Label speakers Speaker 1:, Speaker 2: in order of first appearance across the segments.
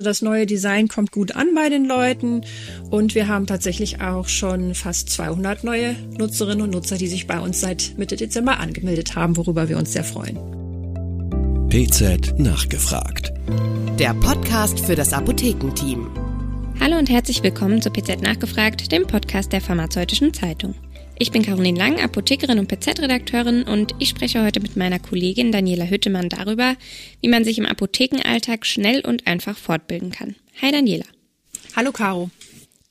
Speaker 1: Das neue Design kommt gut an bei den Leuten und wir haben tatsächlich auch schon fast 200 neue Nutzerinnen und Nutzer, die sich bei uns seit Mitte Dezember angemeldet haben, worüber wir uns sehr freuen.
Speaker 2: PZ nachgefragt.
Speaker 3: Der Podcast für das Apothekenteam.
Speaker 4: Hallo und herzlich willkommen zu PZ nachgefragt, dem Podcast der Pharmazeutischen Zeitung. Ich bin Caroline Lang, Apothekerin und PZ-Redakteurin und ich spreche heute mit meiner Kollegin Daniela Hüttemann darüber, wie man sich im Apothekenalltag schnell und einfach fortbilden kann. Hi Daniela.
Speaker 1: Hallo Caro.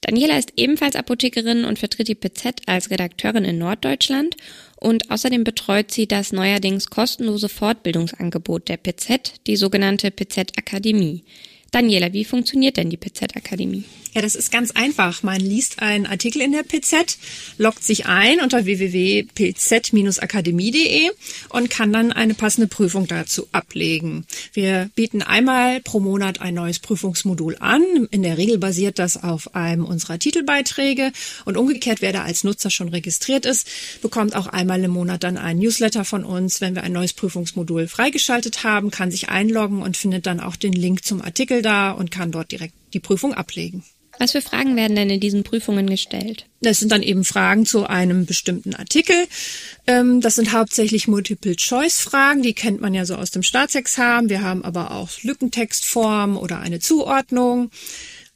Speaker 4: Daniela ist ebenfalls Apothekerin und vertritt die PZ als Redakteurin in Norddeutschland und außerdem betreut sie das neuerdings kostenlose Fortbildungsangebot der PZ, die sogenannte PZ Akademie. Daniela, wie funktioniert denn die PZ Akademie?
Speaker 1: Ja, das ist ganz einfach. Man liest einen Artikel in der PZ, loggt sich ein unter www.pz-akademie.de und kann dann eine passende Prüfung dazu ablegen. Wir bieten einmal pro Monat ein neues Prüfungsmodul an. In der Regel basiert das auf einem unserer Titelbeiträge und umgekehrt, wer da als Nutzer schon registriert ist, bekommt auch einmal im Monat dann ein Newsletter von uns, wenn wir ein neues Prüfungsmodul freigeschaltet haben, kann sich einloggen und findet dann auch den Link zum Artikel da und kann dort direkt die Prüfung ablegen.
Speaker 4: Was für Fragen werden denn in diesen Prüfungen gestellt?
Speaker 1: Das sind dann eben Fragen zu einem bestimmten Artikel. Ähm, das sind hauptsächlich Multiple-Choice-Fragen, die kennt man ja so aus dem Staatsexamen. Wir haben aber auch Lückentextformen oder eine Zuordnung.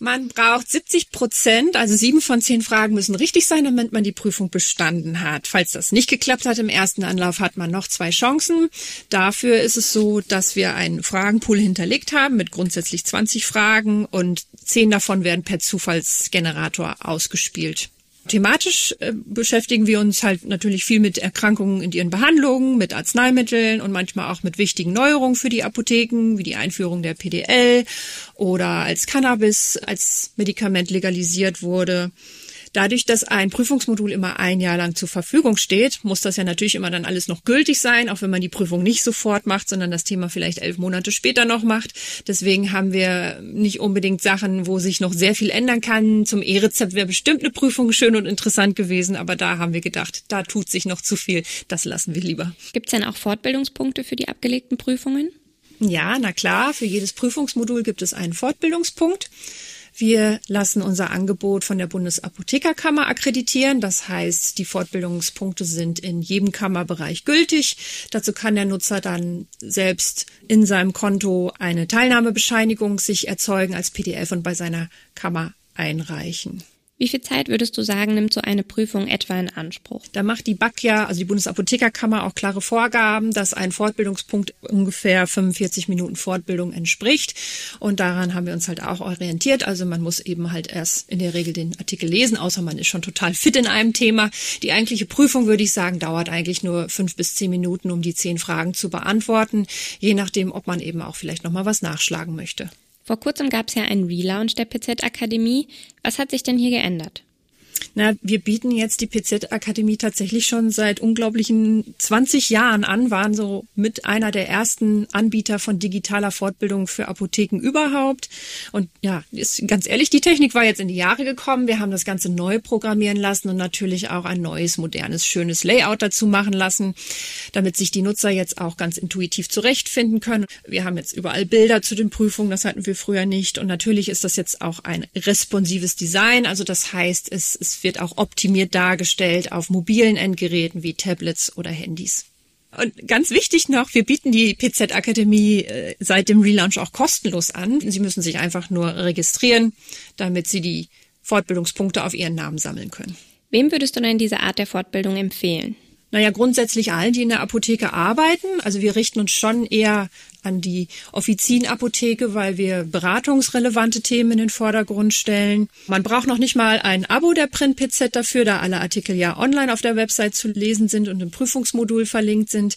Speaker 1: Man braucht 70 Prozent, also sieben von zehn Fragen müssen richtig sein, damit man die Prüfung bestanden hat. Falls das nicht geklappt hat im ersten Anlauf, hat man noch zwei Chancen. Dafür ist es so, dass wir einen Fragenpool hinterlegt haben mit grundsätzlich 20 Fragen und zehn davon werden per Zufallsgenerator ausgespielt. Thematisch äh, beschäftigen wir uns halt natürlich viel mit Erkrankungen in ihren Behandlungen, mit Arzneimitteln und manchmal auch mit wichtigen Neuerungen für die Apotheken, wie die Einführung der PDL oder als Cannabis als Medikament legalisiert wurde. Dadurch, dass ein Prüfungsmodul immer ein Jahr lang zur Verfügung steht, muss das ja natürlich immer dann alles noch gültig sein, auch wenn man die Prüfung nicht sofort macht, sondern das Thema vielleicht elf Monate später noch macht. Deswegen haben wir nicht unbedingt Sachen, wo sich noch sehr viel ändern kann. Zum E-Rezept wäre bestimmt eine Prüfung schön und interessant gewesen, aber da haben wir gedacht, da tut sich noch zu viel. Das lassen wir lieber.
Speaker 4: Gibt es denn auch Fortbildungspunkte für die abgelegten Prüfungen?
Speaker 1: Ja, na klar, für jedes Prüfungsmodul gibt es einen Fortbildungspunkt. Wir lassen unser Angebot von der Bundesapothekerkammer akkreditieren. Das heißt, die Fortbildungspunkte sind in jedem Kammerbereich gültig. Dazu kann der Nutzer dann selbst in seinem Konto eine Teilnahmebescheinigung sich erzeugen als PDF und bei seiner Kammer einreichen.
Speaker 4: Wie viel Zeit würdest du sagen, nimmt so eine Prüfung etwa in Anspruch?
Speaker 1: Da macht die BAK ja, also die Bundesapothekerkammer, auch klare Vorgaben, dass ein Fortbildungspunkt ungefähr 45 Minuten Fortbildung entspricht. Und daran haben wir uns halt auch orientiert. Also man muss eben halt erst in der Regel den Artikel lesen, außer man ist schon total fit in einem Thema. Die eigentliche Prüfung, würde ich sagen, dauert eigentlich nur fünf bis zehn Minuten, um die zehn Fragen zu beantworten, je nachdem, ob man eben auch vielleicht nochmal was nachschlagen möchte.
Speaker 4: Vor kurzem gab es ja einen Relaunch der PZ-Akademie. Was hat sich denn hier geändert?
Speaker 1: Na, wir bieten jetzt die PZ-Akademie tatsächlich schon seit unglaublichen 20 Jahren an, waren so mit einer der ersten Anbieter von digitaler Fortbildung für Apotheken überhaupt. Und ja, ist ganz ehrlich, die Technik war jetzt in die Jahre gekommen. Wir haben das Ganze neu programmieren lassen und natürlich auch ein neues, modernes, schönes Layout dazu machen lassen, damit sich die Nutzer jetzt auch ganz intuitiv zurechtfinden können. Wir haben jetzt überall Bilder zu den Prüfungen, das hatten wir früher nicht. Und natürlich ist das jetzt auch ein responsives Design. Also das heißt, es, es wird auch optimiert dargestellt auf mobilen Endgeräten wie Tablets oder Handys. Und ganz wichtig noch, wir bieten die PZ Akademie äh, seit dem Relaunch auch kostenlos an. Sie müssen sich einfach nur registrieren, damit Sie die Fortbildungspunkte auf Ihren Namen sammeln können.
Speaker 4: Wem würdest du denn diese Art der Fortbildung empfehlen?
Speaker 1: Naja, grundsätzlich allen, die in der Apotheke arbeiten. Also wir richten uns schon eher an die Offizienapotheke, weil wir beratungsrelevante Themen in den Vordergrund stellen. Man braucht noch nicht mal ein Abo der Print PZ dafür, da alle Artikel ja online auf der Website zu lesen sind und im Prüfungsmodul verlinkt sind.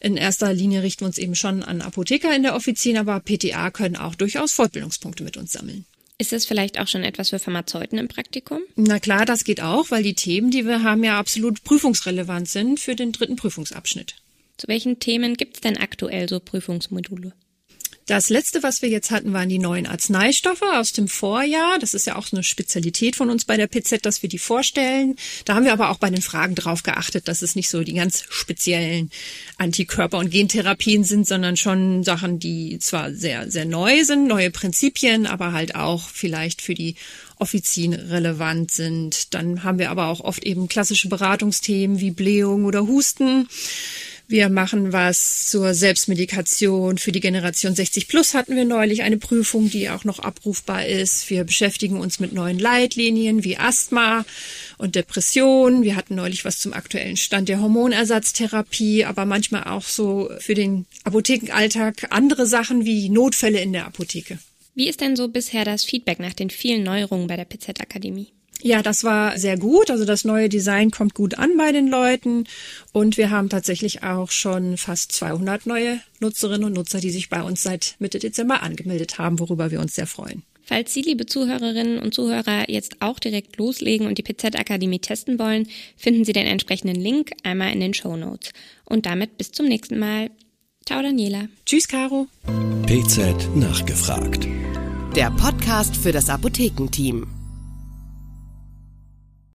Speaker 1: In erster Linie richten wir uns eben schon an Apotheker in der Offizin, aber PTA können auch durchaus Fortbildungspunkte mit uns sammeln.
Speaker 4: Ist das vielleicht auch schon etwas für Pharmazeuten im Praktikum?
Speaker 1: Na klar, das geht auch, weil die Themen, die wir haben, ja absolut prüfungsrelevant sind für den dritten Prüfungsabschnitt.
Speaker 4: Zu welchen Themen gibt es denn aktuell so Prüfungsmodule?
Speaker 1: Das letzte, was wir jetzt hatten, waren die neuen Arzneistoffe aus dem Vorjahr. Das ist ja auch eine Spezialität von uns bei der PZ, dass wir die vorstellen. Da haben wir aber auch bei den Fragen drauf geachtet, dass es nicht so die ganz speziellen Antikörper- und Gentherapien sind, sondern schon Sachen, die zwar sehr, sehr neu sind, neue Prinzipien, aber halt auch vielleicht für die Offizien relevant sind. Dann haben wir aber auch oft eben klassische Beratungsthemen wie Blähung oder Husten. Wir machen was zur Selbstmedikation. Für die Generation 60 Plus hatten wir neulich eine Prüfung, die auch noch abrufbar ist. Wir beschäftigen uns mit neuen Leitlinien wie Asthma und Depression. Wir hatten neulich was zum aktuellen Stand der Hormonersatztherapie, aber manchmal auch so für den Apothekenalltag andere Sachen wie Notfälle in der Apotheke.
Speaker 4: Wie ist denn so bisher das Feedback nach den vielen Neuerungen bei der PZ Akademie?
Speaker 1: Ja, das war sehr gut. Also das neue Design kommt gut an bei den Leuten. Und wir haben tatsächlich auch schon fast 200 neue Nutzerinnen und Nutzer, die sich bei uns seit Mitte Dezember angemeldet haben, worüber wir uns sehr freuen.
Speaker 4: Falls Sie, liebe Zuhörerinnen und Zuhörer, jetzt auch direkt loslegen und die PZ-Akademie testen wollen, finden Sie den entsprechenden Link einmal in den Show Notes. Und damit bis zum nächsten Mal. Ciao, Daniela.
Speaker 1: Tschüss, Caro.
Speaker 2: PZ nachgefragt.
Speaker 3: Der Podcast für das Apothekenteam.